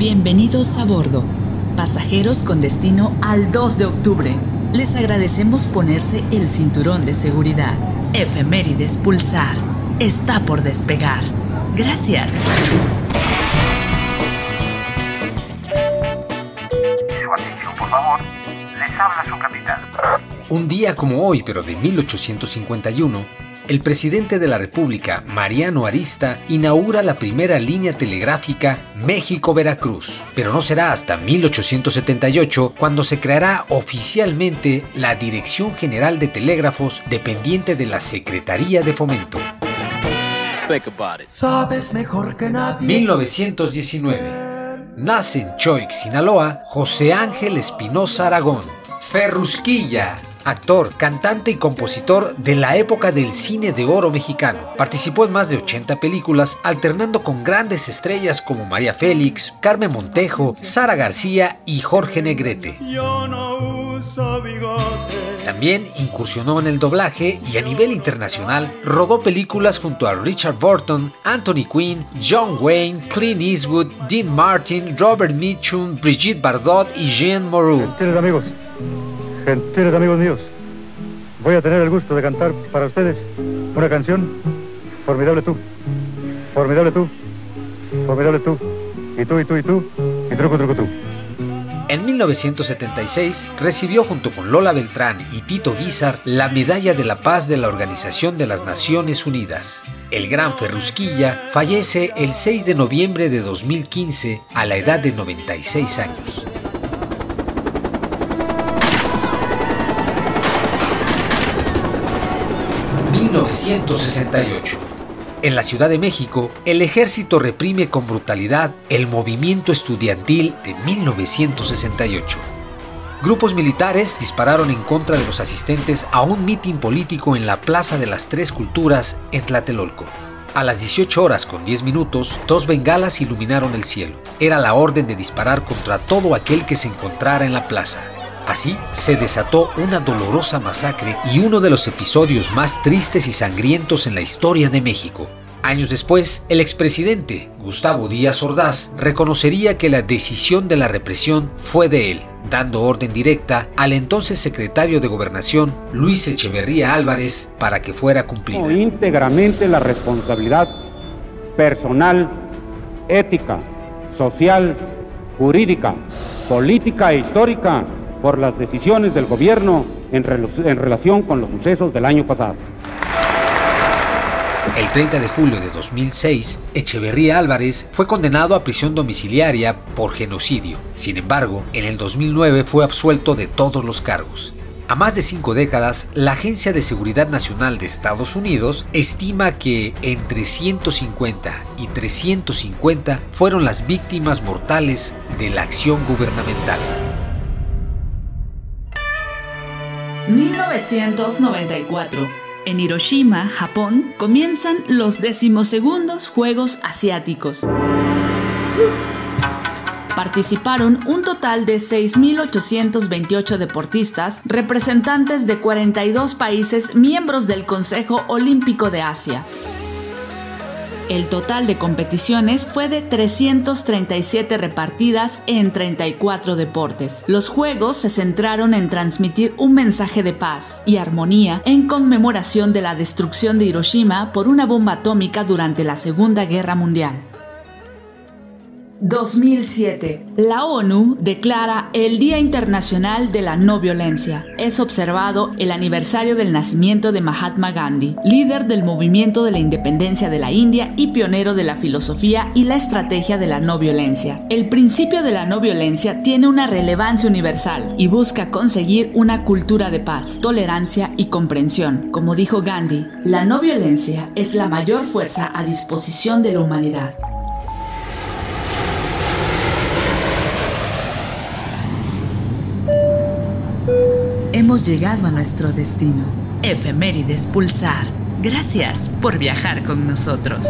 Bienvenidos a bordo, pasajeros con destino al 2 de octubre. Les agradecemos ponerse el cinturón de seguridad. Efemérides Pulsar. Está por despegar. Gracias. Su atención, por favor. Les habla su capitán. Un día como hoy, pero de 1851, el presidente de la República, Mariano Arista, inaugura la primera línea telegráfica México-Veracruz. Pero no será hasta 1878 cuando se creará oficialmente la Dirección General de Telégrafos dependiente de la Secretaría de Fomento. Sabes mejor que nadie. 1919. Nace en Choix, Sinaloa, José Ángel Espinosa Aragón. Ferrusquilla, actor, cantante y compositor de la época del cine de oro mexicano. Participó en más de 80 películas, alternando con grandes estrellas como María Félix, Carmen Montejo, Sara García y Jorge Negrete. Yo no uso bigote. También incursionó en el doblaje y a nivel internacional rodó películas junto a Richard Burton, Anthony Quinn, John Wayne, Clint Eastwood, Dean Martin, Robert Mitchum, Brigitte Bardot y Jean Moreau. Amigos, gentiles amigos míos, voy a tener el gusto de cantar para ustedes una canción formidable tú, formidable tú, formidable tú, y tú, y tú, y tú, y truco, truco, tú. En 1976 recibió junto con Lola Beltrán y Tito Guizar la Medalla de la Paz de la Organización de las Naciones Unidas. El gran Ferrusquilla fallece el 6 de noviembre de 2015 a la edad de 96 años. ...1968... En la Ciudad de México, el ejército reprime con brutalidad el movimiento estudiantil de 1968. Grupos militares dispararon en contra de los asistentes a un mitin político en la Plaza de las Tres Culturas en Tlatelolco. A las 18 horas con 10 minutos, dos bengalas iluminaron el cielo. Era la orden de disparar contra todo aquel que se encontrara en la plaza. Así se desató una dolorosa masacre y uno de los episodios más tristes y sangrientos en la historia de México. Años después, el expresidente Gustavo Díaz Ordaz reconocería que la decisión de la represión fue de él, dando orden directa al entonces secretario de Gobernación Luis Echeverría Álvarez para que fuera cumplida. íntegramente la responsabilidad personal, ética, social, jurídica, política e histórica por las decisiones del gobierno en, en relación con los sucesos del año pasado. El 30 de julio de 2006, Echeverría Álvarez fue condenado a prisión domiciliaria por genocidio. Sin embargo, en el 2009 fue absuelto de todos los cargos. A más de cinco décadas, la Agencia de Seguridad Nacional de Estados Unidos estima que entre 150 y 350 fueron las víctimas mortales de la acción gubernamental. 1994. En Hiroshima, Japón, comienzan los decimosegundos Juegos Asiáticos. Participaron un total de 6.828 deportistas, representantes de 42 países miembros del Consejo Olímpico de Asia. El total de competiciones fue de 337 repartidas en 34 deportes. Los Juegos se centraron en transmitir un mensaje de paz y armonía en conmemoración de la destrucción de Hiroshima por una bomba atómica durante la Segunda Guerra Mundial. 2007. La ONU declara el Día Internacional de la No Violencia. Es observado el aniversario del nacimiento de Mahatma Gandhi, líder del movimiento de la independencia de la India y pionero de la filosofía y la estrategia de la no violencia. El principio de la no violencia tiene una relevancia universal y busca conseguir una cultura de paz, tolerancia y comprensión. Como dijo Gandhi, la no violencia es la mayor fuerza a disposición de la humanidad. Hemos llegado a nuestro destino. Efemérides Pulsar. Gracias por viajar con nosotros.